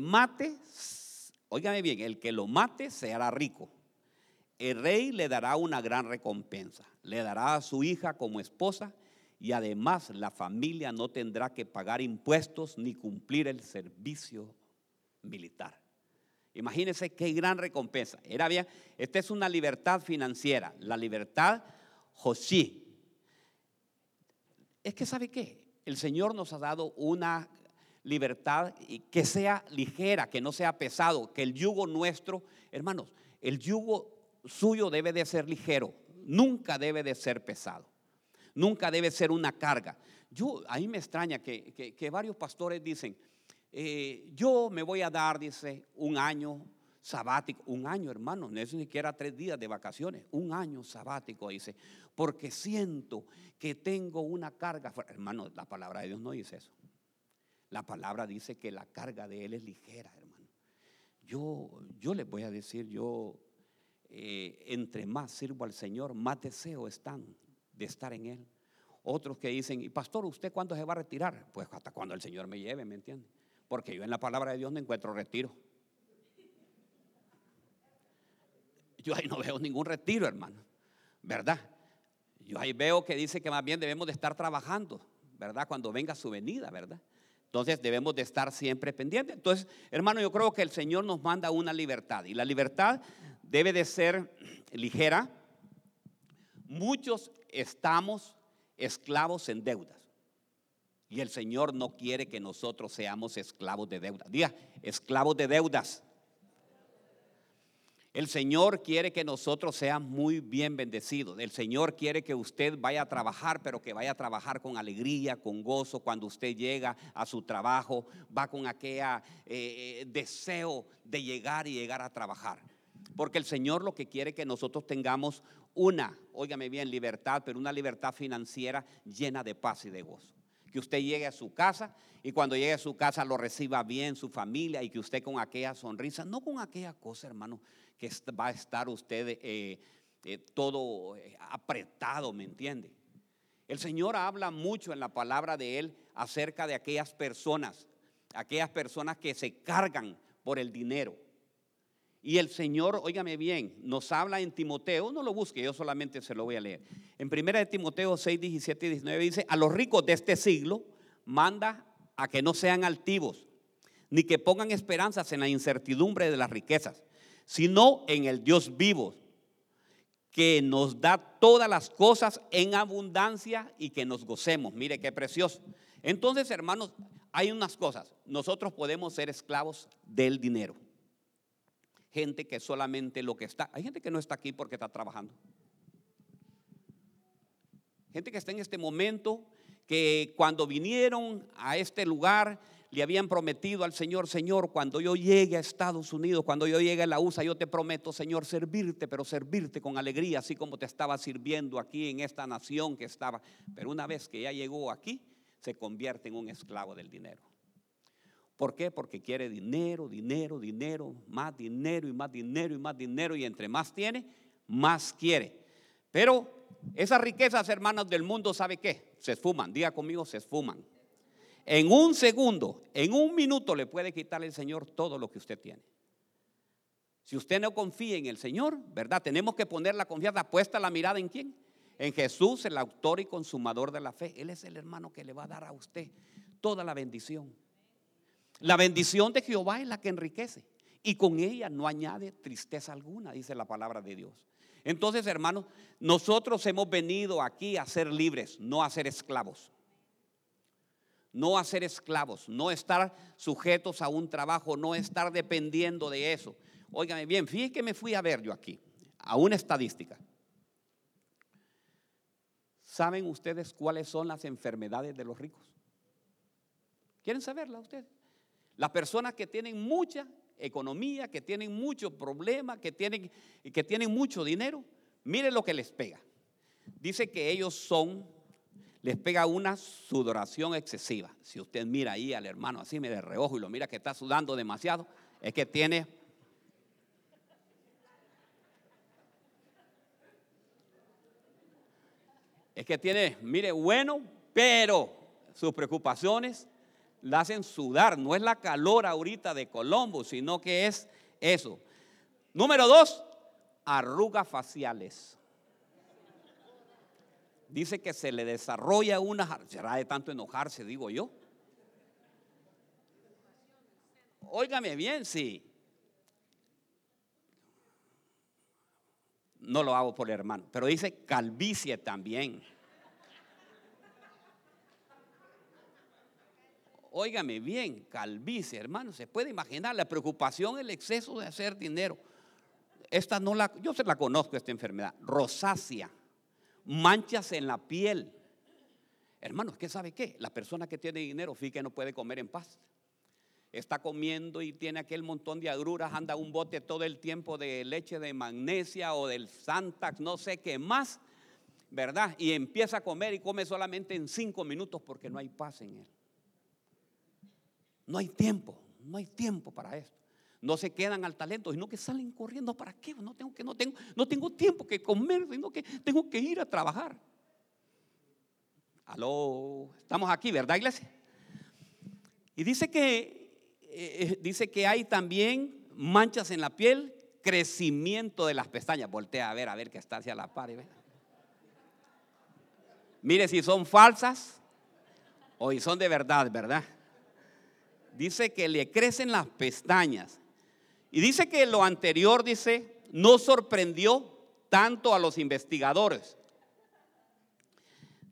mate, óigame bien, el que lo mate se hará rico. El rey le dará una gran recompensa. Le dará a su hija como esposa y además la familia no tendrá que pagar impuestos ni cumplir el servicio militar. Imagínense qué gran recompensa. Era bien, esta es una libertad financiera, la libertad Josí. Es que sabe qué, el Señor nos ha dado una libertad que sea ligera, que no sea pesado, que el yugo nuestro, hermanos, el yugo suyo debe de ser ligero, nunca debe de ser pesado nunca debe ser una carga. Yo, ahí me extraña que, varios pastores dicen, eh, yo me voy a dar, dice, un año sabático, un año hermano, no es ni siquiera tres días de vacaciones, un año sabático, dice, porque siento que tengo una carga. Hermano, la palabra de Dios no dice eso. La palabra dice que la carga de Él es ligera, hermano. Yo, yo les voy a decir, yo, eh, entre más sirvo al Señor, más deseo están de estar en Él. Otros que dicen, y pastor, ¿usted cuándo se va a retirar? Pues hasta cuando el Señor me lleve, ¿me entiende? Porque yo en la palabra de Dios no encuentro retiro. Yo ahí no veo ningún retiro, hermano. ¿Verdad? Yo ahí veo que dice que más bien debemos de estar trabajando, ¿verdad? Cuando venga su venida, ¿verdad? Entonces debemos de estar siempre pendientes. Entonces, hermano, yo creo que el Señor nos manda una libertad y la libertad debe de ser ligera, Muchos estamos esclavos en deudas. Y el Señor no quiere que nosotros seamos esclavos de deudas. Diga, esclavos de deudas. El Señor quiere que nosotros seamos muy bien bendecidos. El Señor quiere que usted vaya a trabajar, pero que vaya a trabajar con alegría, con gozo. Cuando usted llega a su trabajo, va con aquel eh, eh, deseo de llegar y llegar a trabajar. Porque el Señor lo que quiere que nosotros tengamos una, óigame bien, libertad, pero una libertad financiera llena de paz y de gozo. Que usted llegue a su casa y cuando llegue a su casa lo reciba bien su familia y que usted con aquella sonrisa, no con aquella cosa, hermano, va a estar usted eh, eh, todo eh, apretado, ¿me entiende? El Señor habla mucho en la palabra de Él acerca de aquellas personas, aquellas personas que se cargan por el dinero. Y el Señor, óigame bien, nos habla en Timoteo, no lo busque, yo solamente se lo voy a leer. En primera de Timoteo 6, 17 y 19 dice, a los ricos de este siglo manda a que no sean altivos, ni que pongan esperanzas en la incertidumbre de las riquezas, sino en el Dios vivo, que nos da todas las cosas en abundancia y que nos gocemos. Mire qué precioso. Entonces, hermanos, hay unas cosas. Nosotros podemos ser esclavos del dinero gente que solamente lo que está, hay gente que no está aquí porque está trabajando. Gente que está en este momento, que cuando vinieron a este lugar le habían prometido al Señor, Señor, cuando yo llegue a Estados Unidos, cuando yo llegue a la USA, yo te prometo, Señor, servirte, pero servirte con alegría, así como te estaba sirviendo aquí en esta nación que estaba. Pero una vez que ya llegó aquí, se convierte en un esclavo del dinero. ¿Por qué? Porque quiere dinero, dinero, dinero, más dinero y más dinero y más dinero y entre más tiene, más quiere. Pero esas riquezas, hermanas del mundo, ¿sabe qué? Se esfuman, diga conmigo, se esfuman. En un segundo, en un minuto le puede quitar el Señor todo lo que usted tiene. Si usted no confía en el Señor, ¿verdad? Tenemos que poner la confianza, puesta la mirada en quién? En Jesús, el autor y consumador de la fe. Él es el hermano que le va a dar a usted toda la bendición. La bendición de Jehová es la que enriquece y con ella no añade tristeza alguna, dice la palabra de Dios. Entonces, hermanos, nosotros hemos venido aquí a ser libres, no a ser esclavos. No a ser esclavos, no estar sujetos a un trabajo, no estar dependiendo de eso. Óigame bien, fíjense que me fui a ver yo aquí, a una estadística. ¿Saben ustedes cuáles son las enfermedades de los ricos? ¿Quieren saberla ustedes? Las personas que tienen mucha economía, que tienen muchos problemas, que tienen, que tienen mucho dinero, miren lo que les pega. Dice que ellos son, les pega una sudoración excesiva. Si usted mira ahí al hermano así, me de reojo y lo mira que está sudando demasiado, es que tiene... Es que tiene, mire, bueno, pero sus preocupaciones la hacen sudar. No es la calor ahorita de Colombo, sino que es eso. Número dos, arrugas faciales. Dice que se le desarrolla una, será de tanto enojarse, digo yo. Óigame bien, sí. No lo hago por el hermano, pero dice calvicie también. Óigame bien, calvicie, hermano, se puede imaginar la preocupación, el exceso de hacer dinero. Esta no la, yo se la conozco esta enfermedad, rosácea, manchas en la piel. Hermano, ¿qué sabe qué? La persona que tiene dinero, fíjate no puede comer en paz. Está comiendo y tiene aquel montón de agruras, anda un bote todo el tiempo de leche de magnesia o del Santax, no sé qué más, ¿verdad? Y empieza a comer y come solamente en cinco minutos porque no hay paz en él. No hay tiempo, no hay tiempo para esto. No se quedan al talento, sino que salen corriendo. ¿Para qué? No tengo, que, no tengo, no tengo tiempo que comer, sino que tengo que ir a trabajar. Aló, estamos aquí, ¿verdad, iglesia? Y dice que, eh, dice que hay también manchas en la piel, crecimiento de las pestañas. Voltea a ver, a ver que está hacia la par. Mire si son falsas o si son de verdad, ¿verdad? dice que le crecen las pestañas. Y dice que lo anterior, dice, no sorprendió tanto a los investigadores.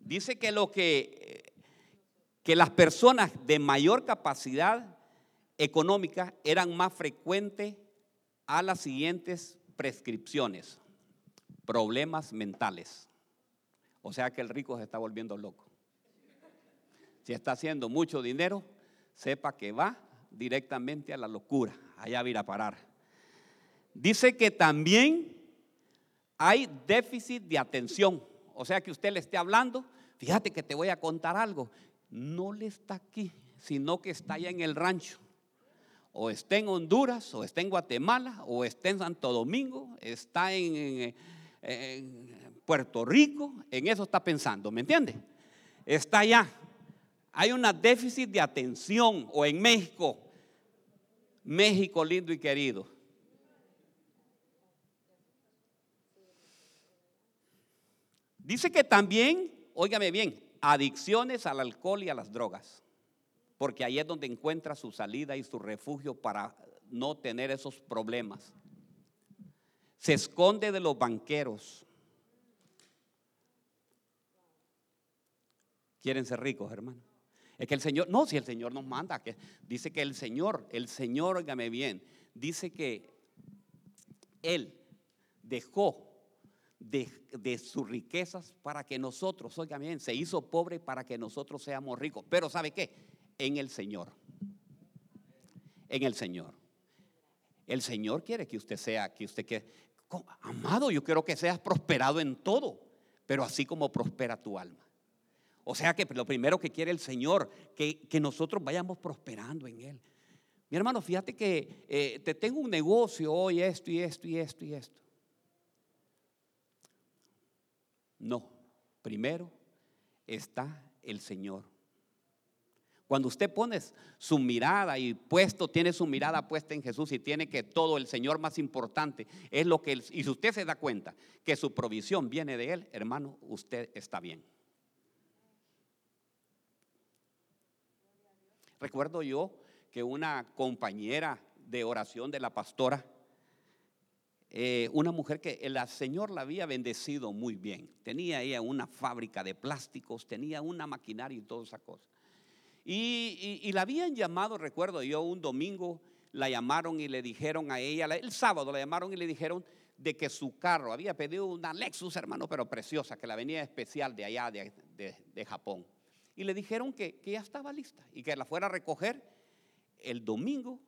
Dice que lo que, que las personas de mayor capacidad económica eran más frecuentes a las siguientes prescripciones. Problemas mentales. O sea que el rico se está volviendo loco. Si está haciendo mucho dinero, sepa que va directamente a la locura, allá va a parar. Dice que también hay déficit de atención, o sea que usted le esté hablando, fíjate que te voy a contar algo, no le está aquí, sino que está allá en el rancho. O está en Honduras, o está en Guatemala, o está en Santo Domingo, está en, en Puerto Rico, en eso está pensando, ¿me entiende? Está allá hay una déficit de atención o en México, México lindo y querido. Dice que también, óigame bien, adicciones al alcohol y a las drogas, porque ahí es donde encuentra su salida y su refugio para no tener esos problemas. Se esconde de los banqueros. Quieren ser ricos, hermano. Es que el Señor, no, si el Señor nos manda, que dice que el Señor, el Señor, óigame bien, dice que Él dejó de, sus riquezas para que nosotros, óigame bien, se hizo pobre para que nosotros seamos ricos. Pero ¿sabe qué? En el Señor. En el Señor. El Señor quiere que usted sea, que usted que, amado, yo quiero que seas prosperado en todo, pero así como prospera tu alma. O sea que lo primero que quiere el Señor, que, que nosotros vayamos prosperando en Él. Mi hermano, fíjate que eh, te tengo un negocio hoy, esto y esto y esto y esto. No, primero está el Señor. Cuando usted pone su mirada y puesto, tiene su mirada puesta en Jesús y tiene que todo el Señor más importante es lo que, y si usted se da cuenta que su provisión viene de Él, hermano, usted está bien. Recuerdo yo que una compañera de oración de la pastora, eh, una mujer que el Señor la había bendecido muy bien. Tenía ella una fábrica de plásticos, tenía una maquinaria y toda esa cosa. Y, la habían llamado, recuerdo yo, un domingo la llamaron y le dijeron a ella, el sábado la llamaron y le dijeron de que su carro, había pedido una Lexus, hermano, pero preciosa, que la venía especial de allá, de Japón y le dijeron que, ya estaba lista y que la fuera a recoger el domingo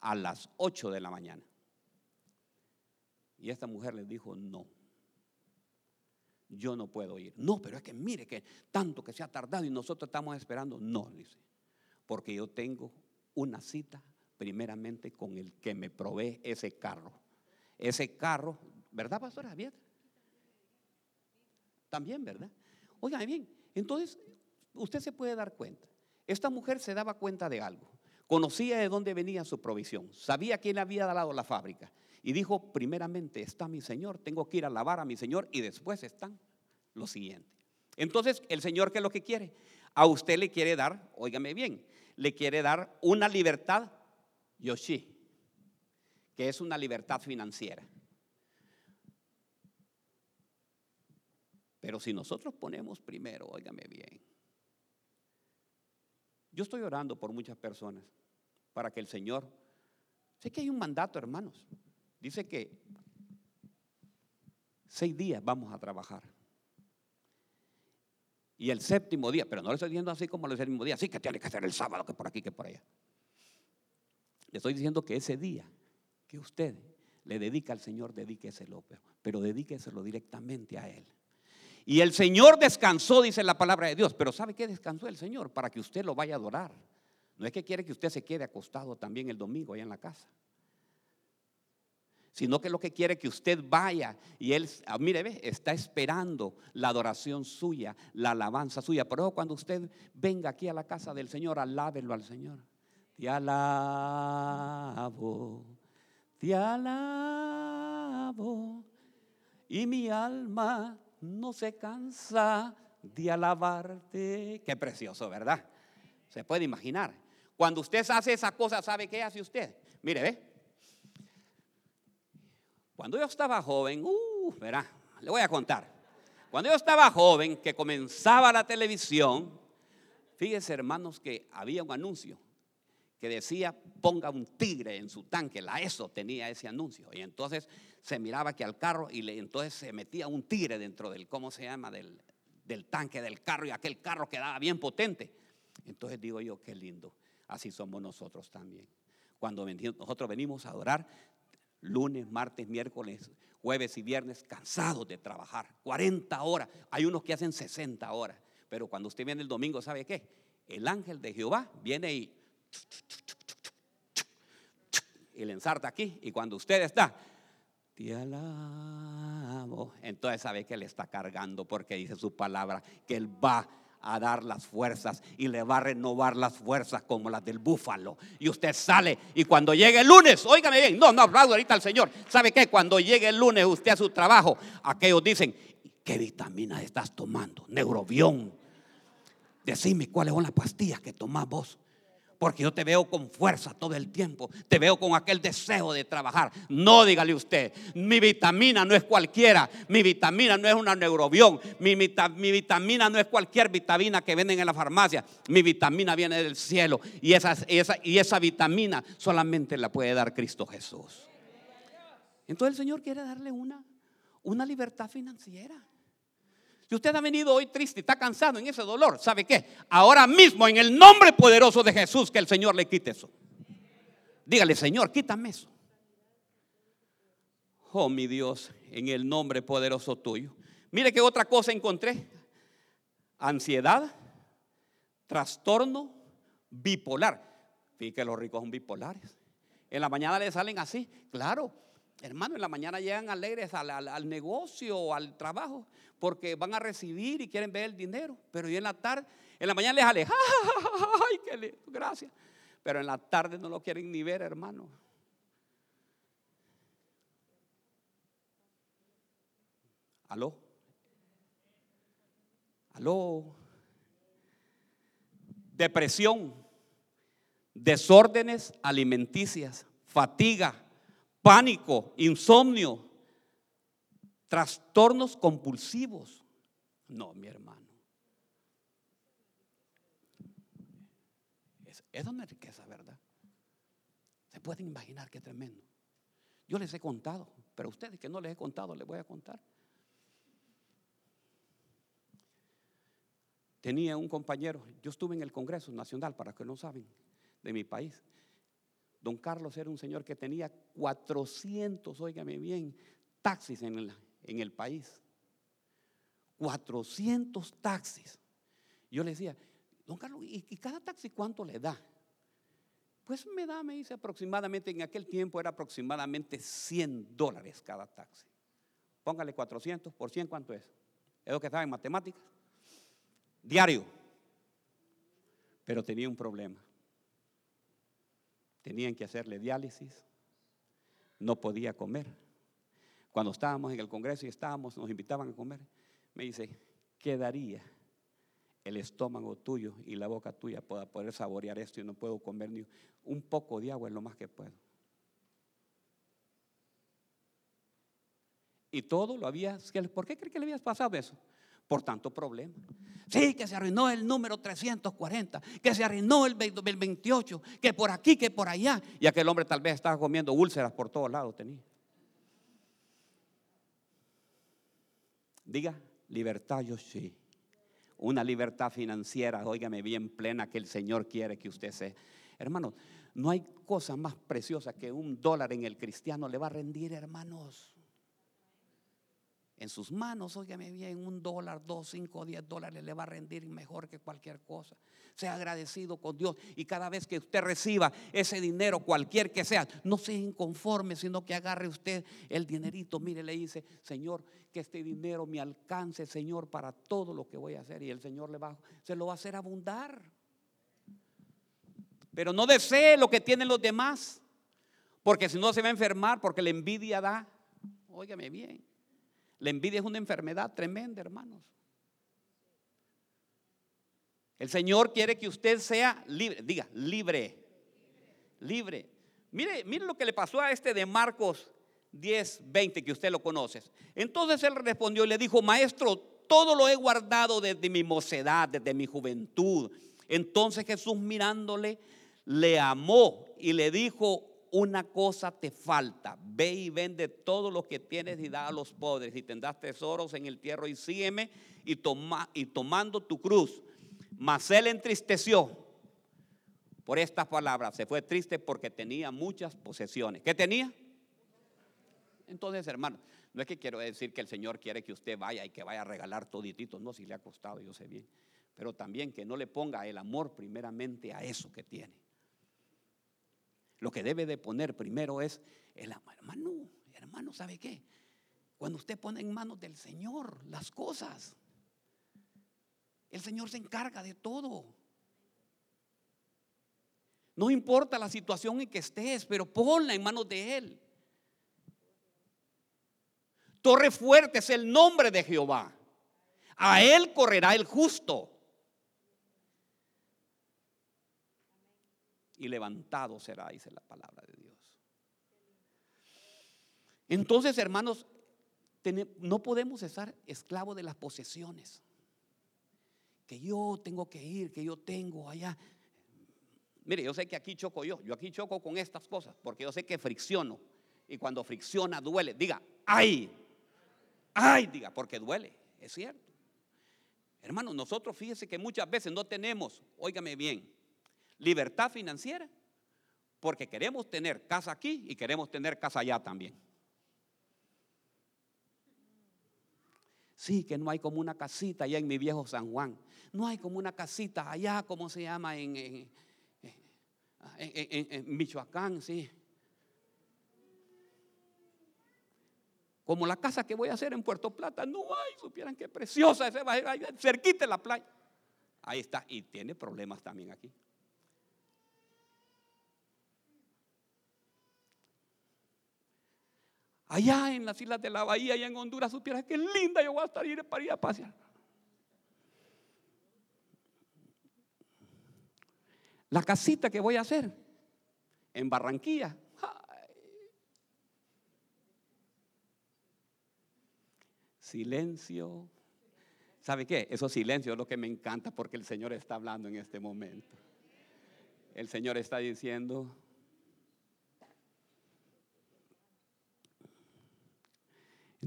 a las 8 de la mañana. Y esta mujer le dijo, no, yo no puedo ir. No, pero es que mire que tanto que se ha tardado y nosotros estamos esperando. No, dice, porque yo tengo una cita primeramente con el que me provee ese carro. Ese carro, ¿verdad, pastora? Bien. También, ¿verdad? Oigan bien, entonces usted se puede dar cuenta. Esta mujer se daba cuenta de algo. Conocía de dónde venía su provisión. Sabía quién había dado la fábrica. Y dijo, primeramente está mi Señor, tengo que ir a lavar a mi Señor y después están lo siguiente. Entonces, el Señor, ¿qué es lo que quiere? A usted le quiere dar, óigame bien, le quiere dar una libertad Yoshi, que es una libertad financiera. Pero si nosotros ponemos primero, óigame bien, yo estoy orando por muchas personas para que el Señor, sé que hay un mandato, hermanos, dice que seis días vamos a trabajar. Y el séptimo día, pero no le estoy diciendo así como el séptimo día, sí que tiene que ser el sábado, que por aquí, que por allá. Le estoy diciendo que ese día que usted le dedica al Señor, dedíqueselo, pero, pero dedíqueselo directamente a Él. Y el Señor descansó, dice la palabra de Dios. Pero ¿sabe qué descansó el Señor? Para que usted lo vaya a adorar. No es que quiere que usted se quede acostado también el domingo allá en la casa. Sino que lo que quiere que usted vaya y él, ah, mire, ve, está esperando la adoración suya, la alabanza suya. Pero cuando usted venga aquí a la casa del Señor, alábelo al Señor. Te alabo, te alabo. Y mi alma no se cansa de alabarte. Qué precioso, ¿verdad? Se puede imaginar. Cuando usted hace esa cosa, ¿sabe qué hace usted? Mire, ve. Cuando yo estaba joven, uh, verá, le voy a contar. Cuando yo estaba joven, que comenzaba la televisión, fíjese hermanos que había un anuncio que decía ponga un tigre en su tanque, la ESO tenía ese anuncio. Y entonces se miraba que al carro y le, entonces se metía un tigre dentro del, ¿cómo se llama? Del, del tanque del carro y aquel carro quedaba bien potente. Entonces digo yo, qué lindo. Así somos nosotros también. Cuando nosotros venimos a adorar, lunes, martes, miércoles, jueves y viernes, cansados de trabajar. 40 horas. Hay unos que hacen 60 horas. Pero cuando usted viene el domingo, ¿sabe qué? El ángel de Jehová viene y y le ensarta aquí. Y cuando usted está, te alabo. Entonces sabe que le está cargando porque dice su palabra que él va a dar las fuerzas y le va a renovar las fuerzas como las del búfalo. Y usted sale y cuando llegue el lunes, óigame bien, no, no aplaudo ahorita al Señor. ¿Sabe qué? Cuando llegue el lunes usted a su trabajo, aquellos dicen, ¿qué vitaminas estás tomando? Neurobión. Decime cuáles son las pastillas que tomás vos porque yo te veo con fuerza todo el tiempo, te veo con aquel deseo de trabajar. No, dígale usted, mi vitamina no es cualquiera, mi vitamina no es una neurobión, mi, vitamina no es cualquier vitamina que venden en la farmacia, mi vitamina viene del cielo y esa, esa, y esa vitamina solamente la puede dar Cristo Jesús. Entonces el Señor quiere darle una, una libertad financiera. Si usted ha venido hoy triste está cansado en ese dolor, ¿sabe qué? Ahora mismo, en el nombre poderoso de Jesús, que el Señor le quite eso. Dígale, Señor, quítame eso. Oh, mi Dios, en el nombre poderoso tuyo. Mire qué otra cosa encontré. Ansiedad, trastorno bipolar. Fíjate que los ricos son bipolares. En la mañana le salen así, claro. Hermano, en la mañana llegan alegres al, negocio o al trabajo porque van a recibir y quieren ver el dinero. Pero y en la tarde, en la mañana les sale, ¡ay, qué lindo! Gracias. Pero en la tarde no lo quieren ni ver, hermano. ¿Aló? ¿Aló? Depresión, desórdenes alimenticias, fatiga pánico, insomnio, trastornos compulsivos. No, mi hermano. Es, es una riqueza, ¿verdad? Se pueden imaginar qué tremendo. Yo les he contado, pero a ustedes que no les he contado, les voy a contar. Tenía un compañero, yo estuve en el Congreso Nacional, para que no saben, de mi país. Don Carlos era un señor que tenía 400, óigame bien, taxis en el, en el país. 400 taxis. Yo le decía, don Carlos, ¿y, cada taxi cuánto le da? Pues me da, me dice aproximadamente, en aquel tiempo era aproximadamente 100 dólares cada taxi. Póngale 400 por 100, ¿cuánto es? Es lo que estaba en matemáticas. Diario. Pero tenía un problema. Tenían que hacerle diálisis. No podía comer. Cuando estábamos en el Congreso y estábamos, nos invitaban a comer, me dice, quedaría el estómago tuyo y la boca tuya para poder saborear esto y no puedo comer ni un poco de agua es lo más que puedo. Y todo lo había, ¿por qué cree que le habías pasado eso? Por tanto problema. Sí, que se arruinó el número 340, que se arruinó el 28, que por aquí, que por allá. Y aquel hombre tal vez estaba comiendo úlceras por todos lados tenía. Diga, libertad yo sí. Una libertad financiera, óigame bien plena que el Señor quiere que usted sea. Hermanos, no hay cosa más preciosa que un dólar en el cristiano le va a rendir, hermanos en sus manos, óigame bien, un dólar, dos, cinco, diez dólares le va a rendir mejor que cualquier cosa. Sea agradecido con Dios y cada vez que usted reciba ese dinero, cualquier que sea, no sea inconforme, sino que agarre usted el dinerito. Mire, le dice, Señor, que este dinero me alcance, Señor, para todo lo que voy a hacer. Y el Señor le va, se lo va a hacer abundar. Pero no desee lo que tienen los demás, porque si no se va a enfermar, porque la envidia da. Óigame bien. La envidia es una enfermedad tremenda, hermanos. El Señor quiere que usted sea libre, diga, libre, libre. Mire, mire lo que le pasó a este de Marcos 10, 20, que usted lo conoce. Entonces él respondió y le dijo, maestro, todo lo he guardado desde mi mocedad, desde mi juventud. Entonces Jesús mirándole, le amó y le dijo, una cosa te falta. Ve y vende todo lo que tienes y da a los pobres y tendrás tesoros en el tierra y sígueme y, toma, y tomando tu cruz. Mas él entristeció por estas palabras. Se fue triste porque tenía muchas posesiones. ¿Qué tenía? Entonces, hermano, no es que quiero decir que el Señor quiere que usted vaya y que vaya a regalar toditito. No, si le ha costado, yo sé bien. Pero también que no le ponga el amor primeramente a eso que tiene. Lo que debe de poner primero es el hermano, hermano, ¿sabe qué? Cuando usted pone en manos del Señor las cosas, el Señor se encarga de todo. No importa la situación en que estés, pero ponla en manos de Él. Torre fuerte es el nombre de Jehová. A Él correrá el justo. Y levantado será, dice la palabra de Dios. Entonces, hermanos, no podemos estar esclavos de las posesiones. Que yo tengo que ir, que yo tengo allá. Mire, yo sé que aquí choco yo, yo aquí choco con estas cosas, porque yo sé que fricciono. Y cuando fricciona duele. Diga, ay, ay, diga, porque duele, es cierto. Hermanos, nosotros fíjense que muchas veces no tenemos, óigame bien, libertad financiera porque queremos tener casa aquí y queremos tener casa allá también. Sí, que no hay como una casita allá en mi viejo San Juan. No hay como una casita allá, como se llama en, Michoacán, sí. Como la casa que voy a hacer en Puerto Plata, no hay, supieran qué preciosa, ese va cerquita de la playa. Ahí está, y tiene problemas también aquí. Allá en las islas de la bahía, allá en Honduras, supieras que linda yo voy a estar ir para ir a pasear. La casita que voy a hacer en Barranquilla. Silencio. ¿Sabe qué? Eso silencio es lo que me encanta porque el Señor está hablando en este momento. El Señor está diciendo,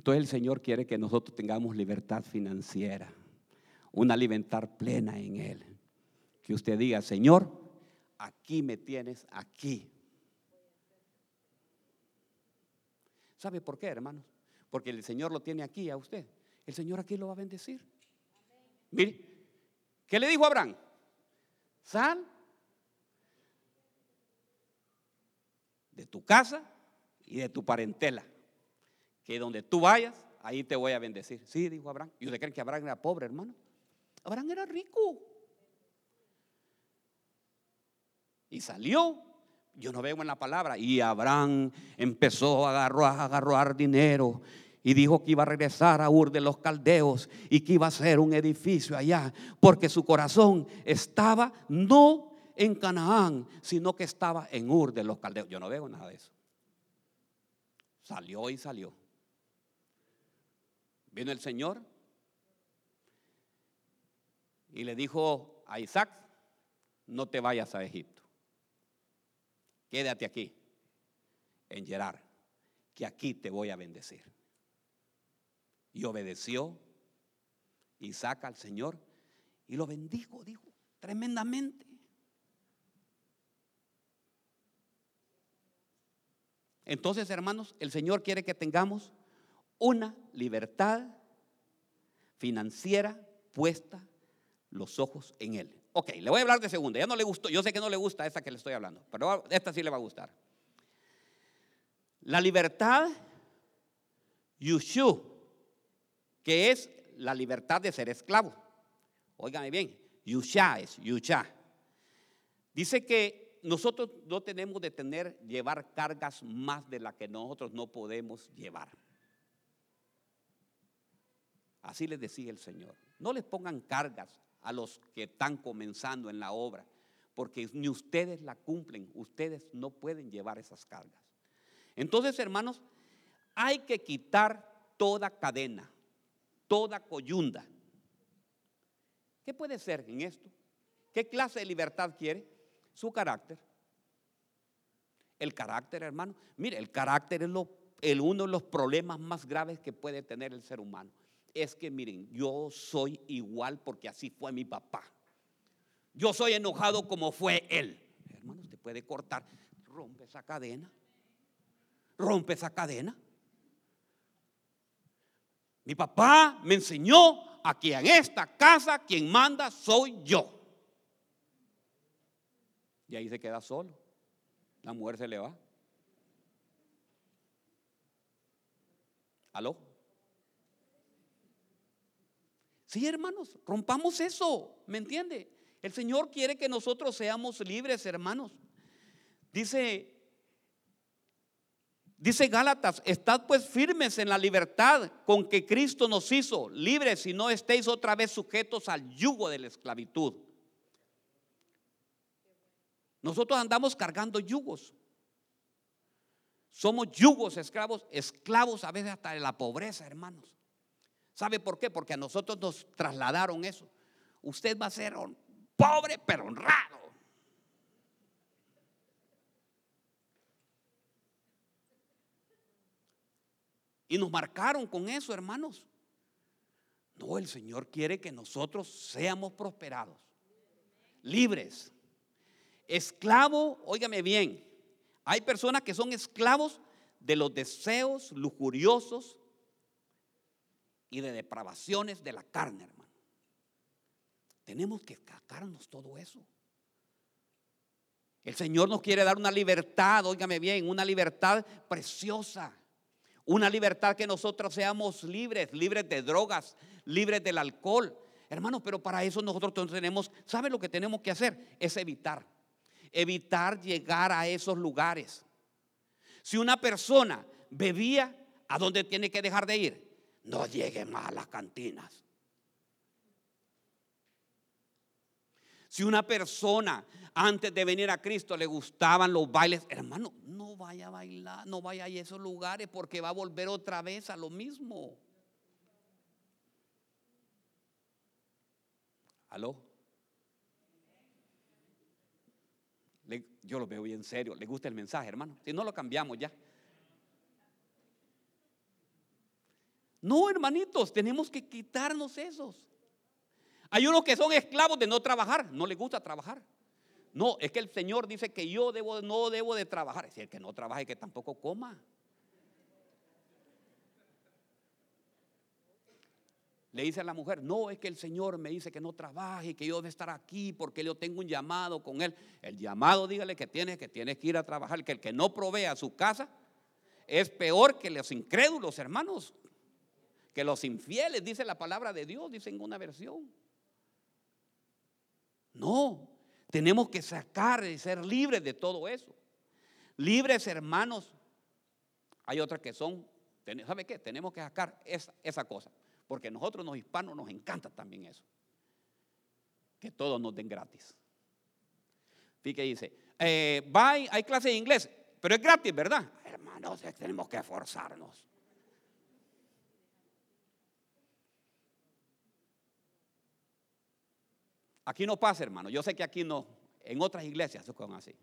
Entonces el Señor quiere que nosotros tengamos libertad financiera, una libertad plena en Él. Que usted diga, Señor, aquí me tienes, aquí. ¿Sabe por qué, hermanos? Porque el Señor lo tiene aquí a usted. El Señor aquí lo va a bendecir. Mire, ¿qué le dijo Abraham? Sal de tu casa y de tu parentela que donde tú vayas, ahí te voy a bendecir. Sí, dijo Abraham. ¿Y usted cree que Abraham era pobre, hermano? Abraham era rico. Y salió. Yo no veo en la palabra. Y Abraham empezó a agarrar, a agarrar dinero y dijo que iba a regresar a Ur de los Caldeos y que iba a hacer un edificio allá, porque su corazón estaba no en Canaán, sino que estaba en Ur de los Caldeos. Yo no veo nada de eso. Salió y salió. Vino el Señor y le dijo a Isaac, no te vayas a Egipto. Quédate aquí, en Gerar, que aquí te voy a bendecir. Y obedeció Isaac al Señor y lo bendijo, dijo, tremendamente. Entonces, hermanos, el Señor quiere que tengamos una libertad financiera puesta los ojos en Él. Ok, le voy a hablar de segunda. Ya no le gustó, yo sé que no le gusta esta que le estoy hablando, pero esta sí le va a gustar. La libertad, Yushu, que es la libertad de ser esclavo. Óigame bien, Yusha es Yusha. Dice que nosotros no tenemos de tener, llevar cargas más de las que nosotros no podemos llevar. Así les decía el Señor. No les pongan cargas a los que están comenzando en la obra, porque ni ustedes la cumplen, ustedes no pueden llevar esas cargas. Entonces, hermanos, hay que quitar toda cadena, toda coyunda. ¿Qué puede ser en esto? ¿Qué clase de libertad quiere? Su carácter. El carácter, hermano. Mire, el carácter es el uno de los problemas más graves que puede tener el ser humano es que miren, yo soy igual porque así fue mi papá. Yo soy enojado como fue él. Hermano, usted puede cortar, rompe esa cadena. Rompe esa cadena. Mi papá me enseñó a que en esta casa quien manda soy yo. Y ahí se queda solo. La mujer se le va. ¿Aló? Sí, hermanos, rompamos eso, ¿me entiende? El Señor quiere que nosotros seamos libres, hermanos. Dice Dice Gálatas, estad pues firmes en la libertad con que Cristo nos hizo, libres y no estéis otra vez sujetos al yugo de la esclavitud. Nosotros andamos cargando yugos. Somos yugos esclavos, esclavos a veces hasta de la pobreza, hermanos. ¿Sabe por qué? Porque a nosotros nos trasladaron eso. Usted va a ser pobre pero honrado. Y nos marcaron con eso, hermanos. No, el Señor quiere que nosotros seamos prosperados, libres. Esclavo, óigame bien, hay personas que son esclavos de los deseos lujuriosos y de depravaciones de la carne, hermano. Tenemos que sacarnos todo eso. El Señor nos quiere dar una libertad, óigame bien, una libertad preciosa. Una libertad que nosotros seamos libres, libres de drogas, libres del alcohol. Hermanos, pero para eso nosotros tenemos, ¿sabe lo que tenemos que hacer? Es evitar. Evitar llegar a esos lugares. Si una persona bebía, ¿a dónde tiene que dejar de ir? No llegue más a las cantinas. Si una persona antes de venir a Cristo le gustaban los bailes, hermano, no vaya a bailar, no vaya a esos lugares porque va a volver otra vez a lo mismo. ¿Aló? yo lo veo bien serio. ¿Le gusta el mensaje, hermano? Si no lo cambiamos ya. No, hermanitos, tenemos que quitarnos esos. Hay unos que son esclavos de no trabajar, no les gusta trabajar. No, es que el Señor dice que yo no debo de trabajar. Es decir, que no trabaje, que tampoco coma. Le dice a la mujer, no, es que el Señor me dice que no trabaje, que yo debo estar aquí porque yo tengo un llamado con Él. El llamado, dígale que tiene, que tiene que ir a trabajar, que el que no provee a su casa es peor que los incrédulos, hermanos que los infieles, dice la palabra de Dios, dice en una versión. No, Tenemos que sacar y ser libres de todo eso. Libres, hermanos. Hay otras que son, ¿sabe qué? Tenemos que sacar esa, cosa. Porque nosotros los hispanos nos encanta también eso. Que todos nos den gratis. Fíjate, dice, eh, hay clase de inglés, pero es gratis, ¿verdad? Hermanos, tenemos que esforzarnos. Aquí no pasa, hermano. Yo sé que aquí no. En otras iglesias son así.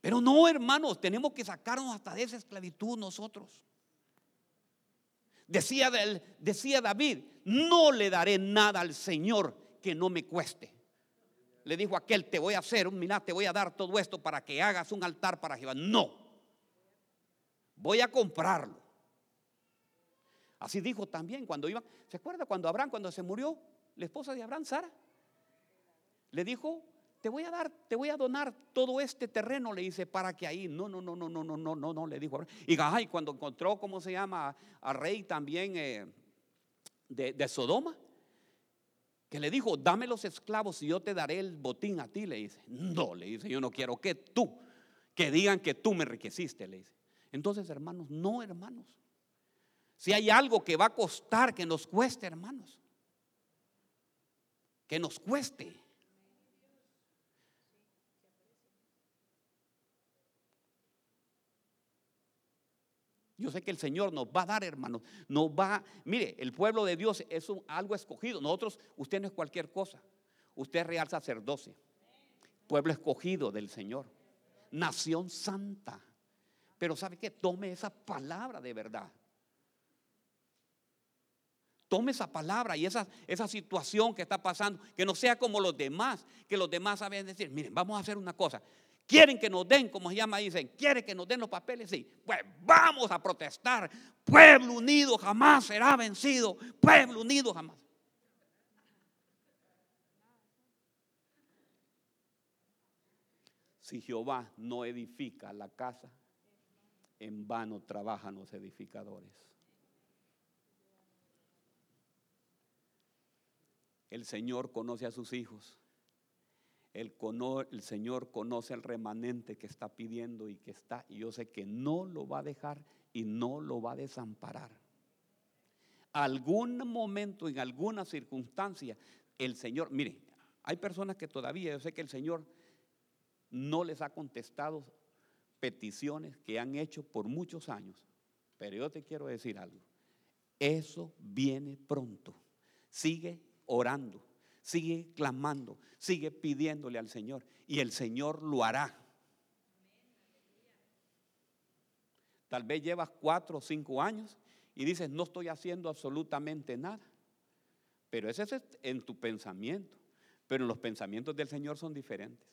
Pero no, hermanos, tenemos que sacarnos hasta de esa esclavitud nosotros. Decía, decía David, no le daré nada al Señor que no me cueste. Le dijo aquel, te voy a hacer, mira, te voy a dar todo esto para que hagas un altar para Jehová. No, voy a comprarlo. Así dijo también cuando iba, ¿se acuerda cuando Abraham, cuando se murió, la esposa de Abraham, Sara, le dijo, te voy a dar, te voy a donar todo este terreno, le dice, para que ahí, no, no, no, no, no, no, no, no, no, le dijo. Y ay, cuando encontró, ¿cómo se llama? A rey también eh, de, de Sodoma, que le dijo, dame los esclavos y yo te daré el botín a ti, le dice. No, le dice, yo no quiero que tú, que digan que tú me enriqueciste, le dice. Entonces, hermanos, no, hermanos. Si hay algo que va a costar, que nos cueste, hermanos que nos cueste. Yo sé que el Señor nos va a dar, hermanos. Nos va, mire, el pueblo de Dios es algo escogido. Nosotros, usted no es cualquier cosa. Usted es real sacerdocio. Pueblo escogido del Señor. Nación santa. Pero ¿sabe qué? Tome esa palabra de verdad. Tome esa palabra y esa, esa situación que está pasando, que no sea como los demás, que los demás saben decir, miren, vamos a hacer una cosa. Quieren que nos den, como se llama, dicen, quieren que nos den los papeles, sí. Pues vamos a protestar. Pueblo unido jamás será vencido. Pueblo unido jamás. Si Jehová no edifica la casa, en vano trabajan los edificadores. El Señor conoce a sus hijos. El, Señor conoce al remanente que está pidiendo y que está. Y yo sé que no lo va a dejar y no lo va a desamparar. Algún momento, en alguna circunstancia, el Señor, mire, hay personas que todavía, yo sé que el Señor no les ha contestado peticiones que han hecho por muchos años. Pero yo te quiero decir algo. Eso viene pronto. Sigue orando, sigue clamando, sigue pidiéndole al Señor y el Señor lo hará. Tal vez llevas cuatro o cinco años y dices, no estoy haciendo absolutamente nada. Pero ese es en tu pensamiento. Pero los pensamientos del Señor son diferentes.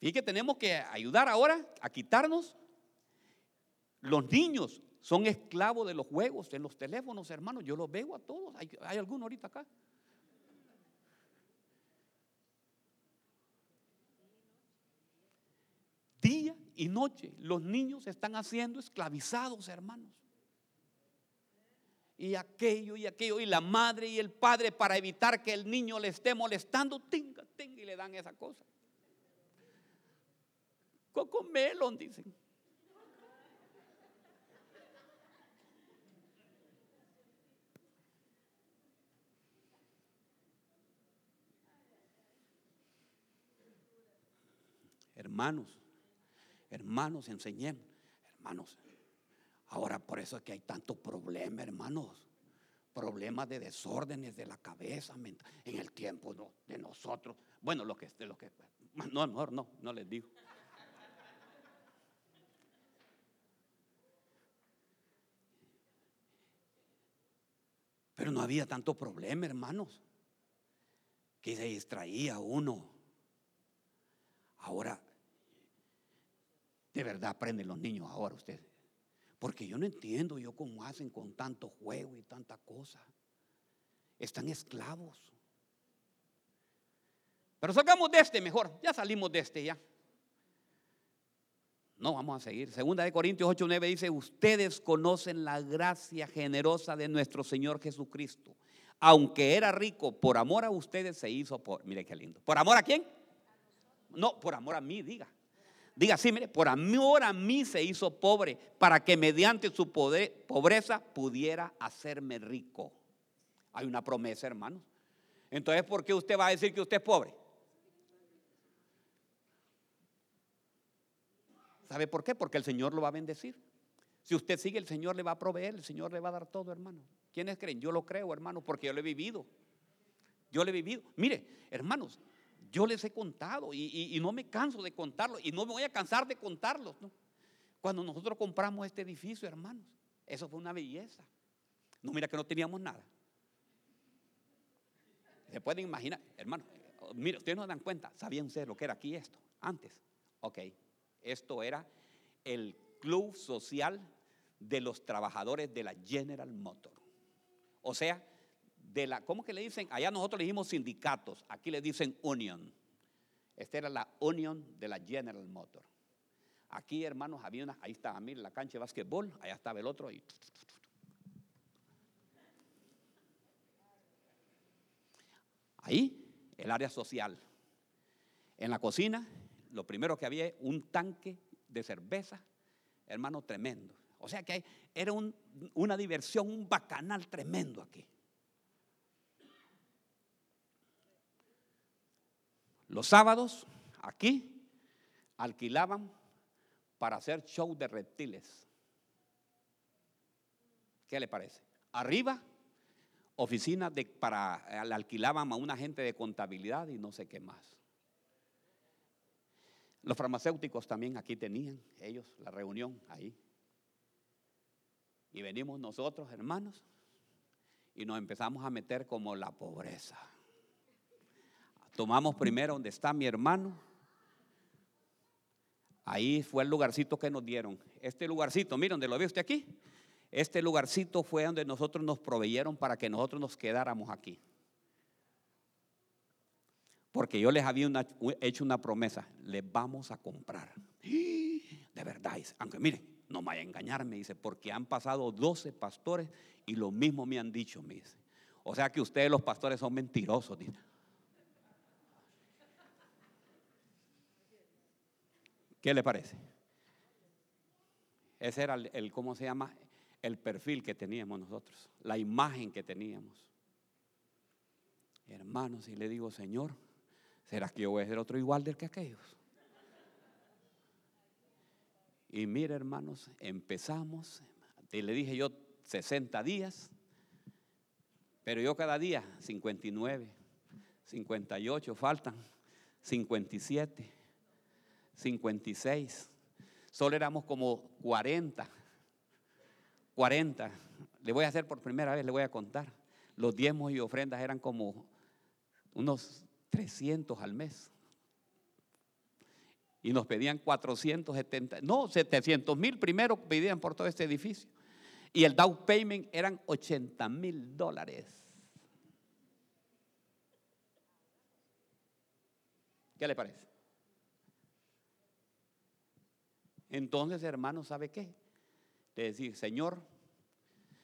Y que tenemos que ayudar ahora a quitarnos los niños son esclavos de los juegos, en los teléfonos, hermanos. Yo los veo a todos. ¿Hay, alguno ahorita acá? Día y noche los niños están haciendo esclavizados, hermanos. Y aquello y aquello, y la madre y el padre para evitar que el niño le esté molestando, tenga, tenga y le dan esa cosa. Coco melon, dicen. Hermanos, hermanos, enseñemos. Hermanos, ahora por eso es que hay tanto problema, hermanos. Problemas de desórdenes de la cabeza en el tiempo de nosotros. Bueno, lo que, lo que, no, mejor no, no les digo. Pero no había tanto problema, hermanos, que se distraía uno. Ahora de verdad aprenden los niños ahora ustedes. Porque yo no entiendo yo cómo hacen con tanto juego y tanta cosa. Están esclavos. Pero salgamos de este mejor. Ya salimos de este ya. No, vamos a seguir. Segunda de Corintios 8, 9 dice, ustedes conocen la gracia generosa de nuestro Señor Jesucristo. Aunque era rico, por amor a ustedes se hizo por, mire qué lindo. ¿Por amor a quién? No, por amor a mí, diga. Diga así, mire, por amor a mí se hizo pobre, para que mediante su poder, pobreza pudiera hacerme rico. Hay una promesa, hermanos. Entonces, ¿por qué usted va a decir que usted es pobre? ¿Sabe por qué? Porque el Señor lo va a bendecir. Si usted sigue, el Señor le va a proveer, el Señor le va a dar todo, hermano. ¿Quiénes creen? Yo lo creo, hermano, porque yo lo he vivido. Yo lo he vivido. Mire, hermanos, yo les he contado y, no me canso de contarlo y no me voy a cansar de contarlos. Cuando nosotros compramos este edificio, hermanos, eso fue una belleza. No, mira que no teníamos nada. Se pueden imaginar, hermano, mire, ustedes no dan cuenta, ¿sabían ustedes lo que era aquí esto? Antes, ok, esto era el club social de los trabajadores de la General Motor. O sea, de la, ¿cómo que le dicen? Allá nosotros le dijimos sindicatos, aquí le dicen union. Esta era la union de la General Motor. Aquí, hermanos, había una, ahí estaba, mire, la cancha de básquetbol, allá estaba el otro y Ahí, el área social. En la cocina, lo primero que había un tanque de cerveza, hermano, tremendo. O sea que era una diversión, un bacanal tremendo aquí. Los sábados, aquí, alquilaban para hacer show de reptiles. ¿Qué le parece? Arriba oficina de, para, eh, le alquilaban a una gente de contabilidad y no sé qué más. Los farmacéuticos también aquí tenían, ellos, la reunión ahí. Y venimos nosotros, hermanos, y nos empezamos a meter como la pobreza. Tomamos primero donde está mi hermano. Ahí fue el lugarcito que nos dieron. Este lugarcito, miren, donde lo ve usted aquí, este lugarcito fue donde nosotros nos proveyeron para que nosotros nos quedáramos aquí. Porque yo les había hecho una promesa, les vamos a comprar. De verdad, aunque mire, no me vaya a engañarme, dice, porque han pasado 12 pastores y lo mismo me han dicho, me dice. O sea que ustedes los pastores son mentirosos, dice. ¿Qué le parece? Ese era el ¿cómo se llama? el perfil que teníamos nosotros, la imagen que teníamos. Hermanos, y le digo, Señor, ¿será que yo voy a ser otro igual del que aquellos? Y mire, hermanos, empezamos, y le dije yo 60 días, pero yo cada día 59, 58, faltan 57, 56. Solo éramos como 40 40. Le voy a hacer por primera vez, le voy a contar. Los diezmos y ofrendas eran como unos 300 al mes. Y nos pedían 470, no, 700 mil primero pedían por todo este edificio. Y el down payment eran 80 mil dólares. ¿Qué le parece? Entonces, hermano, ¿sabe qué? de decir, Señor,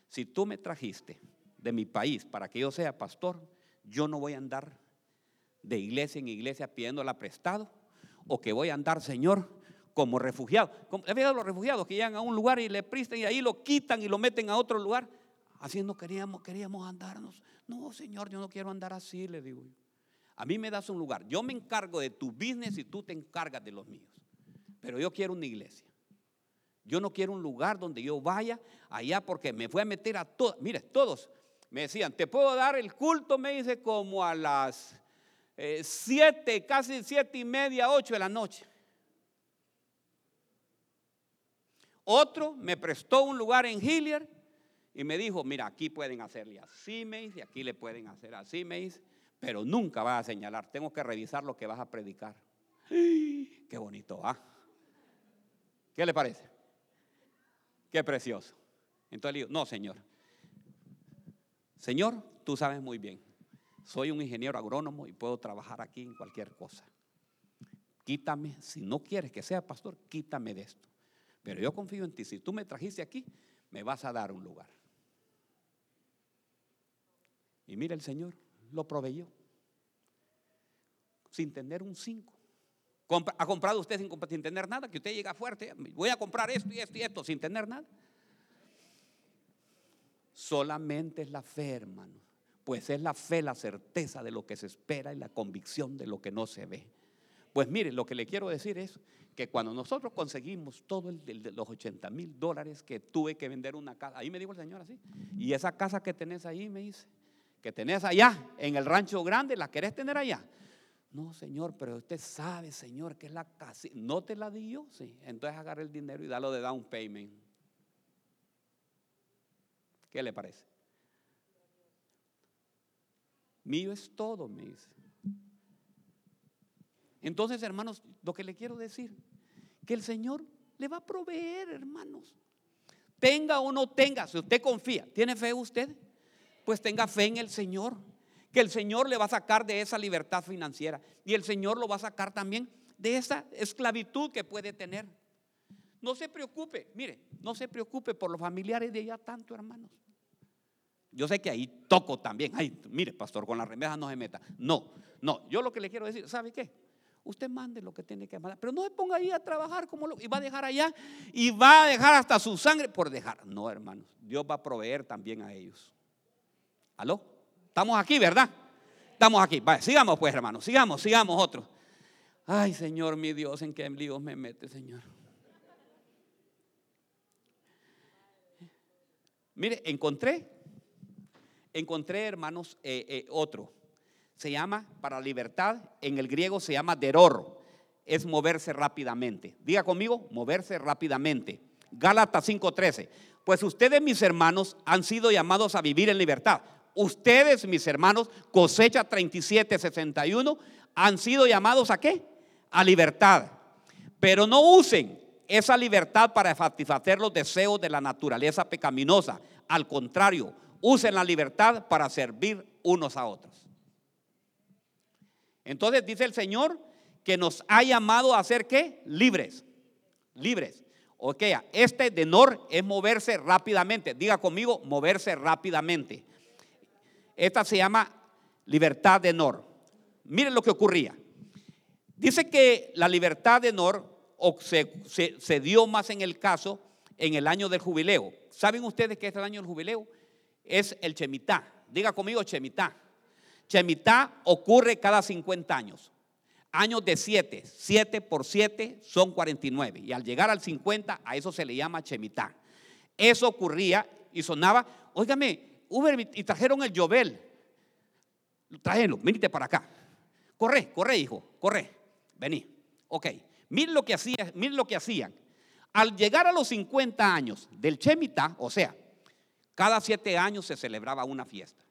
si tú me trajiste de mi país para que yo sea pastor, yo no voy a andar de iglesia en iglesia pidiéndola prestado o que voy a andar, Señor, como refugiado. ¿He visto los refugiados que llegan a un lugar y le prestan y ahí lo quitan y lo meten a otro lugar? Así no queríamos, queríamos andarnos. No, Señor, yo no quiero andar así, le digo yo. A mí me das un lugar. Yo me encargo de tu business y tú te encargas de los míos. Pero yo quiero una iglesia. Yo no quiero un lugar donde yo vaya allá porque me fui a meter a todos. Mire, todos me decían, te puedo dar el culto, me dice, como a las eh, siete, casi siete y media, ocho de la noche. Otro me prestó un lugar en Hillier y me dijo, mira, aquí pueden hacerle así, me dice, aquí le pueden hacer así, me dice, pero nunca vas a señalar, tengo que revisar lo que vas a predicar. Qué bonito, ¿ah? ¿Qué le parece? Qué precioso. Entonces le digo, no, Señor. Señor, tú sabes muy bien. Soy un ingeniero agrónomo y puedo trabajar aquí en cualquier cosa. quítame, si no quieres que sea pastor, quítame de esto. Pero yo confío en ti, si tú me trajiste aquí, me vas a dar un lugar. Y mira, el Señor lo proveyó sin tener un 5. ¿Ha comprado usted sin, sin, tener nada? Que usted llega fuerte, voy a comprar esto y esto y esto sin tener nada. Solamente es la fe, hermano. Pues es la fe, la certeza de lo que se espera y la convicción de lo que no se ve. Pues mire, lo que le quiero decir es que cuando nosotros conseguimos todo el, de los 80 mil dólares que tuve que vender una casa, ahí me dijo el Señor así, y esa casa que tenés ahí, me dice, que tenés allá, en el rancho grande, ¿la querés tener allá? No, Señor, pero usted sabe, Señor, que es la casa. No te la di yo, sí. Entonces agarre el dinero y dalo de down payment. ¿Qué le parece? Mío es todo, me dice. Entonces, hermanos, lo que le quiero decir, que el Señor le va a proveer, hermanos. Tenga o no tenga, si usted confía, ¿tiene fe usted? Pues tenga fe en el Señor que el Señor le va a sacar de esa libertad financiera y el Señor lo va a sacar también de esa esclavitud que puede tener. No se preocupe, mire, no se preocupe por los familiares de ella tanto, hermanos. Yo sé que ahí toco también. Ay, mire, pastor, con la remesa no se meta. No, no, yo lo que le quiero decir, ¿sabe qué? Usted mande lo que tiene que mandar, pero no se ponga ahí a trabajar como lo, y va a dejar allá y va a dejar hasta su sangre por dejar. No, hermanos, Dios va a proveer también a ellos. ¿Aló? Estamos aquí, ¿verdad? Estamos aquí. Vale, sigamos pues, hermanos. Sigamos, sigamos otro. Ay, Señor, mi Dios, ¿en qué líos me mete, Señor? Mire, encontré, encontré, hermanos, eh, eh, otro. Se llama, para libertad, en el griego se llama deror. Es moverse rápidamente. Diga conmigo, moverse rápidamente. Gálatas 5:13. Pues ustedes, mis hermanos, han sido llamados a vivir en libertad Ustedes, mis hermanos, cosecha 37, 61, han sido llamados a qué? A libertad. Pero no usen esa libertad para satisfacer los deseos de la naturaleza pecaminosa. Al contrario, usen la libertad para servir unos a otros. Entonces dice el Señor que nos ha llamado a ser qué? Libres. Libres. Ok, este denor es moverse rápidamente. Diga conmigo, moverse rápidamente. Esta se llama libertad de Nor. Miren lo que ocurría. Dice que la libertad de Nor se, dio más en el caso en el año del jubileo. ¿Saben ustedes que es el año del jubileo? Es el Chemitá. Diga conmigo Chemitá. Chemitá ocurre cada 50 años. Años de 7. 7 por 7 son 49. Y al llegar al 50, a eso se le llama Chemitá. Eso ocurría y sonaba, óigame, Uber y trajeron el Jovel. Tráelo, venite para acá. Corre, corre, hijo, corre. Vení. Ok. Miren lo que hacían, miren lo que hacían. Al llegar a los 50 años del Chemita, o sea, cada 7 años se celebraba una fiesta.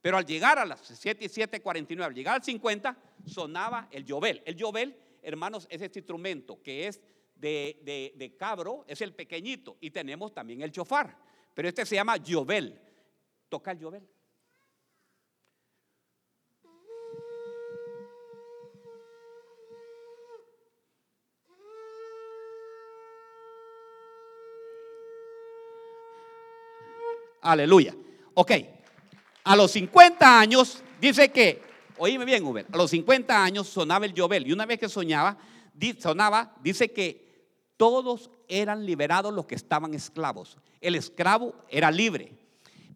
Pero al llegar a las 7 y 7, 49, al llegar al 50, sonaba el Jovel. El Jovel, hermanos, es este instrumento que es de, de, cabro, es el pequeñito. Y tenemos también el chofar. Pero este se llama Jovel toca el llover. Aleluya. Ok. A los 50 años, dice que, oíme bien, Uber, a los 50 años sonaba el llover. Y una vez que soñaba, sonaba, dice que todos eran liberados los que estaban esclavos. El esclavo era libre.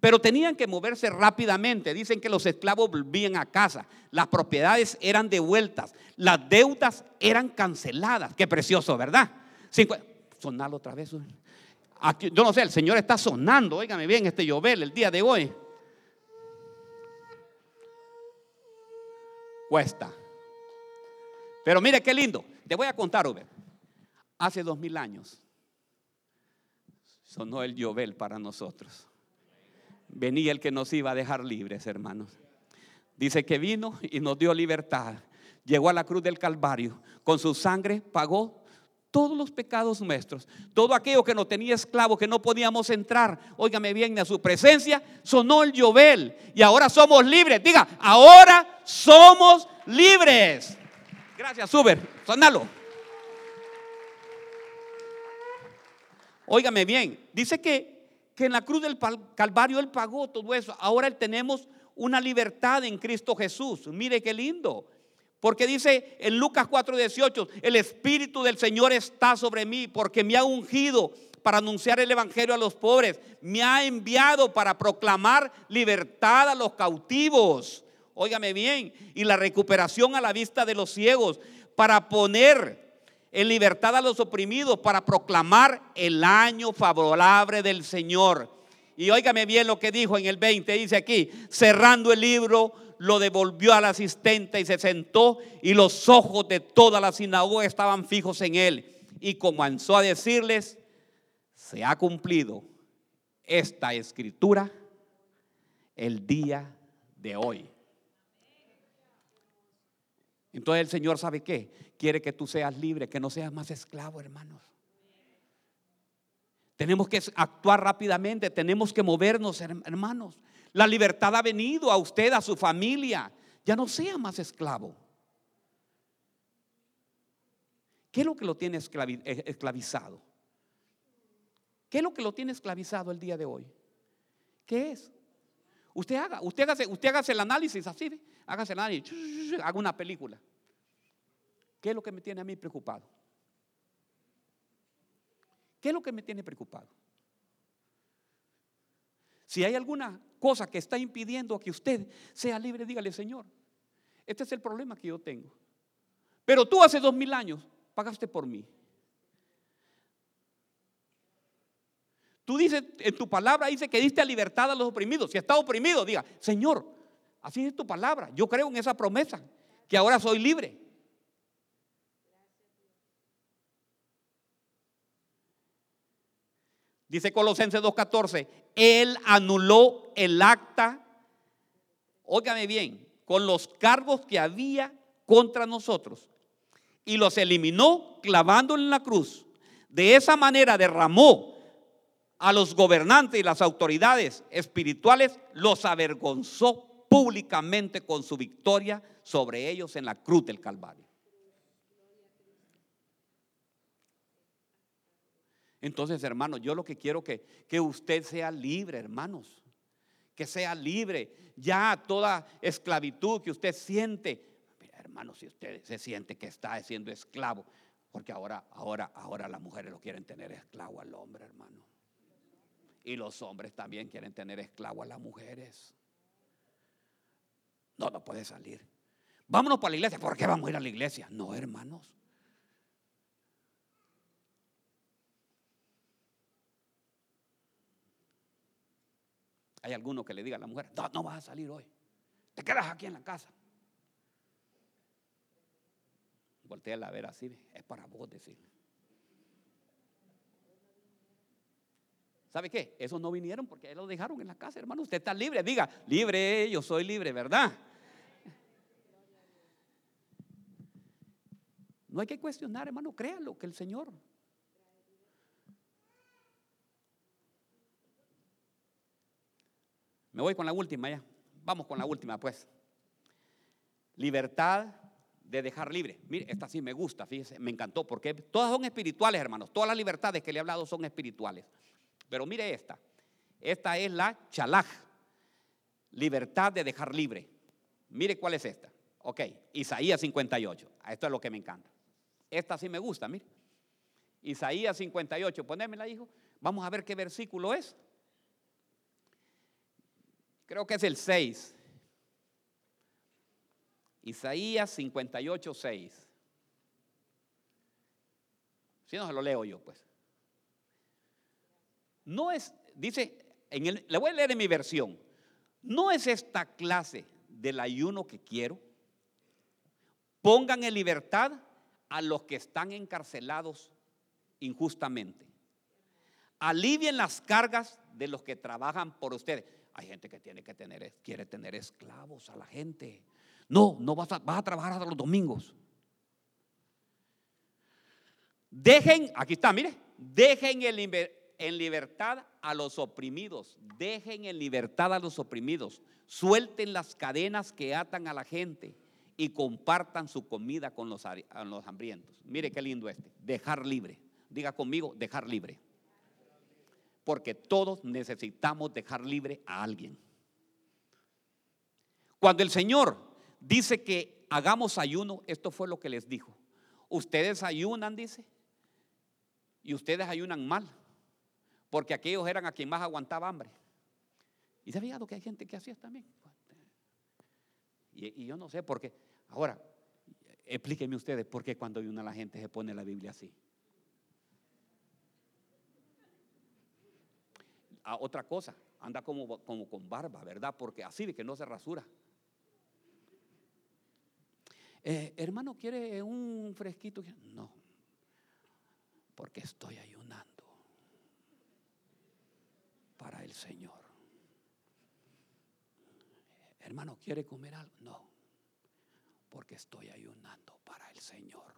Pero tenían que moverse rápidamente. Dicen que los esclavos volvían a casa, las propiedades eran devueltas, las deudas eran canceladas. Qué precioso, ¿verdad? Sonarlo otra vez. Aquí, yo no sé, el Señor está sonando, óigame bien, este llover el día de hoy. Cuesta. Pero mire qué lindo. Te voy a contar, Uber. Hace dos mil años sonó el llover para nosotros venía el que nos iba a dejar libres, hermanos. Dice que vino y nos dio libertad. Llegó a la cruz del Calvario. Con su sangre pagó todos los pecados nuestros. Todo aquello que nos tenía esclavo, que no podíamos entrar. Óigame bien, a su presencia sonó el llovel. Y ahora somos libres. Diga, ahora somos libres. Gracias, Uber. Sonalo. Óigame bien. Dice que, que en la cruz del Calvario Él pagó todo eso. Ahora tenemos una libertad en Cristo Jesús. Mire qué lindo. Porque dice en Lucas 4:18, el Espíritu del Señor está sobre mí porque me ha ungido para anunciar el Evangelio a los pobres, me ha enviado para proclamar libertad a los cautivos, óigame bien, y la recuperación a la vista de los ciegos, para poner en libertad a los oprimidos, para proclamar el año favorable del Señor. Y óigame bien lo que dijo en el 20, dice aquí, cerrando el libro, lo devolvió al asistente y se sentó y los ojos de toda la sinagoga estaban fijos en él. Y comenzó a decirles, se ha cumplido esta escritura el día de hoy. Entonces el Señor sabe qué? Quiere que tú seas libre, que no seas más esclavo, hermanos. Tenemos que actuar rápidamente, tenemos que movernos, hermanos. La libertad ha venido a usted, a su familia. Ya no sea más esclavo. ¿Qué es lo que lo tiene eh, esclavizado? ¿Qué es lo que lo tiene esclavizado el día de hoy? ¿Qué es? Usted haga, usted hágase, usted hágase el análisis así, hágase el análisis, haga una película. ¿Qué es lo que me tiene a mí preocupado? ¿Qué es lo que me tiene preocupado? Si hay alguna cosa que está impidiendo que usted sea libre, dígale, Señor, este es el problema que yo tengo. Pero tú hace dos mil años pagaste por mí. Tú dices, en tu palabra dice que diste libertad a los oprimidos. Si está oprimido, diga, Señor, así es tu palabra. Yo creo en esa promesa, que ahora soy libre. Dice Colosenses 2.14, Él anuló el acta, óigame bien, con los cargos que había contra nosotros y los eliminó clavándolo en la cruz. De esa manera derramó a los gobernantes y las autoridades espirituales, los avergonzó públicamente con su victoria sobre ellos en la cruz del Calvario. Entonces, hermanos, yo lo que quiero que, que usted sea libre, hermanos. Que sea libre. Ya toda esclavitud que usted siente. Mira, hermano, si usted se siente que está siendo esclavo, porque ahora, ahora, ahora las mujeres lo quieren tener esclavo al hombre, hermano. Y los hombres también quieren tener esclavo a las mujeres. No, no puede salir. Vámonos para la iglesia. ¿Por qué vamos a ir a la iglesia? No, hermanos. Hay alguno que le diga a la mujer, no, no vas a salir hoy. Te quedas aquí en la casa. Voltea a ver así, es para vos decir. ¿Sabe qué? Esos no vinieron porque lo dejaron en la casa, hermano. Usted está libre, diga, libre, yo soy libre, ¿verdad? No hay que cuestionar, hermano, créalo que el Señor Me voy con la última ya. Vamos con la última, pues. Libertad de dejar libre. Mire, esta sí me gusta, fíjese, me encantó, porque todas son espirituales, hermanos. Todas las libertades que le he hablado son espirituales. Pero mire esta. Esta es la chalaj. Libertad de dejar libre. Mire cuál es esta. Ok, Isaías 58. Esto es lo que me encanta. Esta sí me gusta, mire. Isaías 58. Ponémela, hijo. Vamos a ver qué versículo es. Creo que es el 6. Isaías 58, 6. Si no, se lo leo yo, pues. No es, dice, en el, le voy a leer en mi versión. No es esta clase del ayuno que quiero. Pongan en libertad a los que están encarcelados injustamente. Alivien las cargas de los que trabajan por ustedes. Hay gente que tiene que tener, quiere tener esclavos a la gente. No, no vas a, a trabajar hasta los domingos. Dejen, aquí está, mire, dejen en libertad a los oprimidos, dejen en libertad a los oprimidos, suelten las cadenas que atan a la gente y compartan su comida con los, los hambrientos. Mire qué lindo este, dejar libre. Diga conmigo, dejar libre. Porque todos necesitamos dejar libre a alguien. Cuando el Señor dice que hagamos ayuno, esto fue lo que les dijo. Ustedes ayunan, dice, y ustedes ayunan mal, porque aquellos eran a quien más aguantaba hambre. Y se ha fijado que hay gente que hacía también. Y, yo no sé por qué. Ahora, explíquenme ustedes por qué cuando ayuna la gente se pone la Biblia así. Ah, otra cosa, anda como, como con barba, ¿verdad? Porque así de que no se rasura. Eh, hermano, ¿quiere un fresquito? No, porque estoy ayunando para el Señor. Hermano, ¿quiere comer algo? No, porque estoy ayunando para el Señor.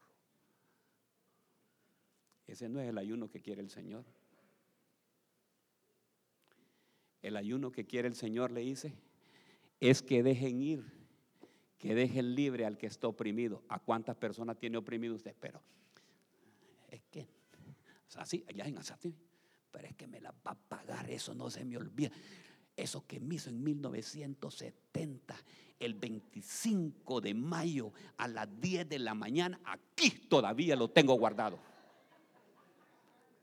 Ese no es el ayuno que quiere el Señor. El ayuno que quiere el Señor, le dice, es que dejen ir que dejen libre al que está oprimido. ¿A cuántas personas tiene oprimido usted? Pero es que, así, allá en Asati, pero es que me la va a pagar, eso no se me olvida. Eso que me hizo en 1970, el 25 de mayo a las 10 de la mañana, aquí todavía lo tengo guardado.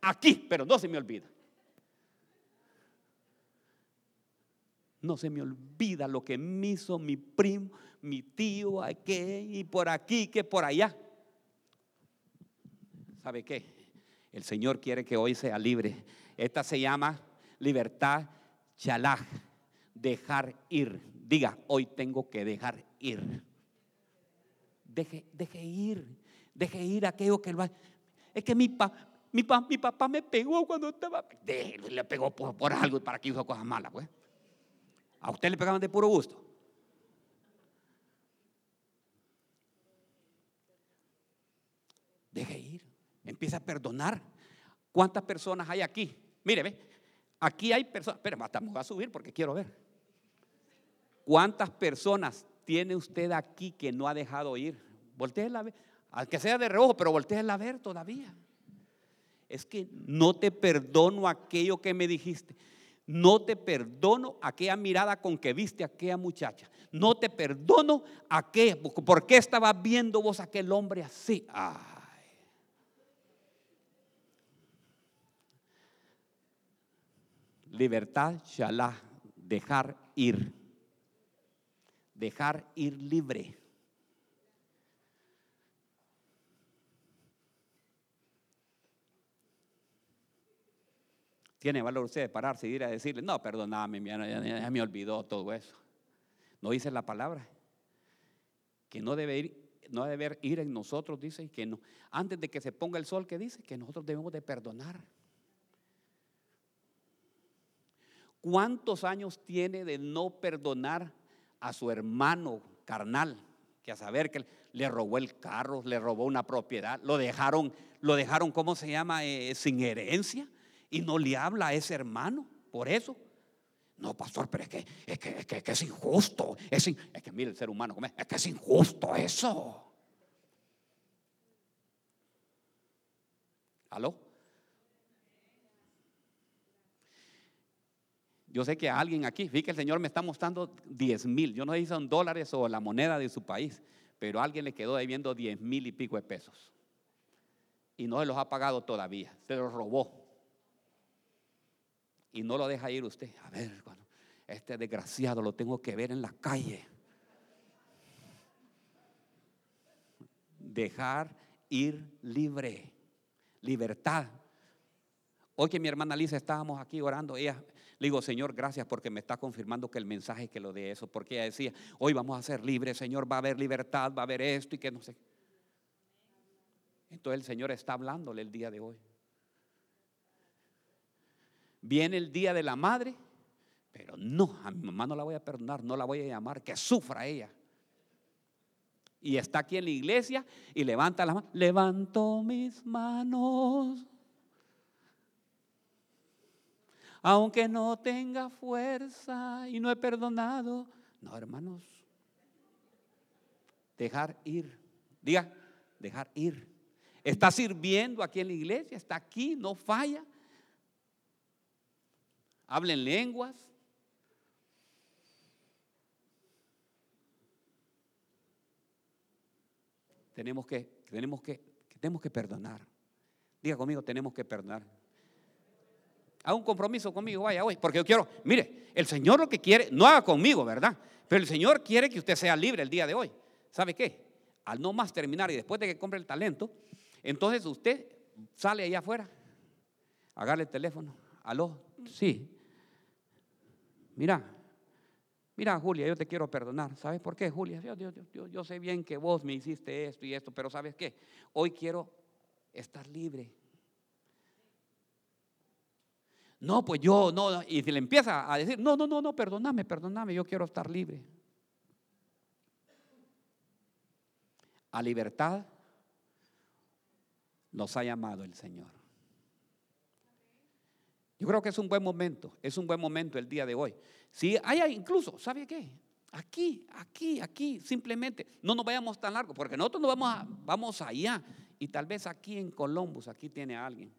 Aquí, pero no se me olvida. No se me olvida lo que me hizo mi primo mi tío, aquí y por aquí, que por allá. ¿Sabe qué? El Señor quiere que hoy sea libre. Esta se llama libertad chalaj, dejar ir. Diga, hoy tengo que dejar ir. Deje, deje ir, deje ir aquello que va. Es que mi, pa, mi, pa, mi papá me pegó cuando estaba. le pegó por, por algo para que hizo cosas malas, pues. A usted le pegaban de puro gusto. Deje ir. Empieza a perdonar. ¿Cuántas personas hay aquí? Mire, ve. Aquí hay personas. Pero vamos a subir porque quiero ver. ¿Cuántas personas tiene usted aquí que no ha dejado ir? Voltéela a ver. Aunque sea de reojo, pero voltéela a ver todavía. Es que no te perdono aquello que me dijiste. No te perdono aquella mirada con que viste a aquella muchacha. No te perdono a qué. ¿Por qué estaba viendo vos a aquel hombre así? Ah. Libertad, shalá, dejar ir. Dejar ir libre. Tiene valor usted de pararse y ir a decirle, no, perdóname, ya, ya, me olvidó todo eso. No dice la palabra. Que no debe ir, no debe ir en nosotros, dice, que no. Antes de que se ponga el sol, que dice? Que nosotros debemos de perdonar. ¿Cuántos años tiene de no perdonar a su hermano carnal? Que a saber que le robó el carro, le robó una propiedad, lo dejaron, lo dejaron, ¿cómo se llama? Eh, sin herencia. Y no le habla a ese hermano por eso. No, pastor, pero es que es, que, es, injusto. Es, que mire el ser humano, es que es injusto eso. ¿Aló? Yo sé que alguien aquí, fíjate que el Señor me está mostrando 10 mil. Yo no sé si son dólares o la moneda de su país, pero a alguien le quedó debiendo 10 mil y pico de pesos. Y no se los ha pagado todavía, se los robó. Y no lo deja ir usted. A ver, cuando este desgraciado lo tengo que ver en la calle. Dejar ir libre, libertad. Hoy que mi hermana Lisa estábamos aquí orando, ella le digo, Señor, gracias porque me está confirmando que el mensaje que lo de eso, porque ella decía, hoy vamos a ser libres, Señor, va a haber libertad, va a haber esto y que no sé. Entonces el Señor está hablándole el día de hoy. Viene el día de la madre, pero no, a mi mamá no la voy a perdonar, no la voy a llamar, que sufra ella. Y está aquí en la iglesia y levanta las manos, levanto mis manos aunque no tenga fuerza y no he perdonado. No, hermanos. Dejar ir. Diga, dejar ir. Está sirviendo aquí en la iglesia, está aquí, no falla. Hablen lenguas. Tenemos que, tenemos que, tenemos que perdonar. Diga conmigo, tenemos que perdonar. Haga un compromiso conmigo, vaya hoy, porque yo quiero, mire, el Señor lo que quiere, no haga conmigo, ¿verdad? Pero el Señor quiere que usted sea libre el día de hoy. ¿Sabe qué? Al no más terminar y después de que compre el talento, entonces usted sale allá afuera, agarre el teléfono, aló, sí. Mira, mira Julia, yo te quiero perdonar. ¿Sabes por qué, Julia? Yo, yo sé bien que vos me hiciste esto y esto, pero ¿sabes qué? Hoy quiero estar libre. No, pues yo, no, y si le empieza a decir, no, no, no, no, perdóname, perdóname, yo quiero estar libre. A libertad nos ha llamado el Señor. Yo creo que es un buen momento, es un buen momento el día de hoy. Si hay incluso, ¿sabe qué? Aquí, aquí, aquí, simplemente, no nos vayamos tan largo, porque nosotros no vamos, a, vamos allá y tal vez aquí en Columbus, aquí tiene a alguien.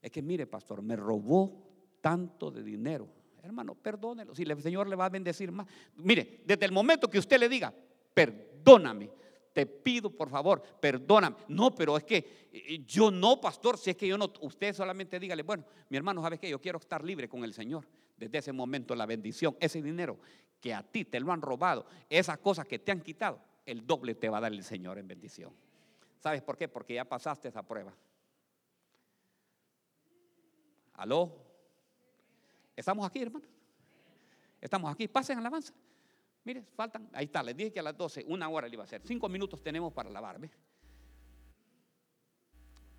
Es que mire, pastor, me robó tanto de dinero. Hermano, perdónelo. Si el Señor le va a bendecir más. Mire, desde el momento que usted le diga, perdóname, te pido por favor, perdóname. No, pero es que eh, yo no, pastor, si es que yo no, usted solamente dígale, bueno, mi hermano, ¿sabes qué? Yo quiero estar libre con el Señor. Desde ese momento la bendición, ese dinero que a ti te lo han robado, esas cosas que te han quitado, el doble te va a dar el Señor en bendición. ¿Sabes por qué? Porque ya pasaste esa prueba. ¿Aló? ¿Estamos aquí, hermano? Estamos aquí. Pasen alabanza. Mire, faltan, ahí está, les dije que a las 12, una hora le iba a hacer. Cinco minutos tenemos para lavar,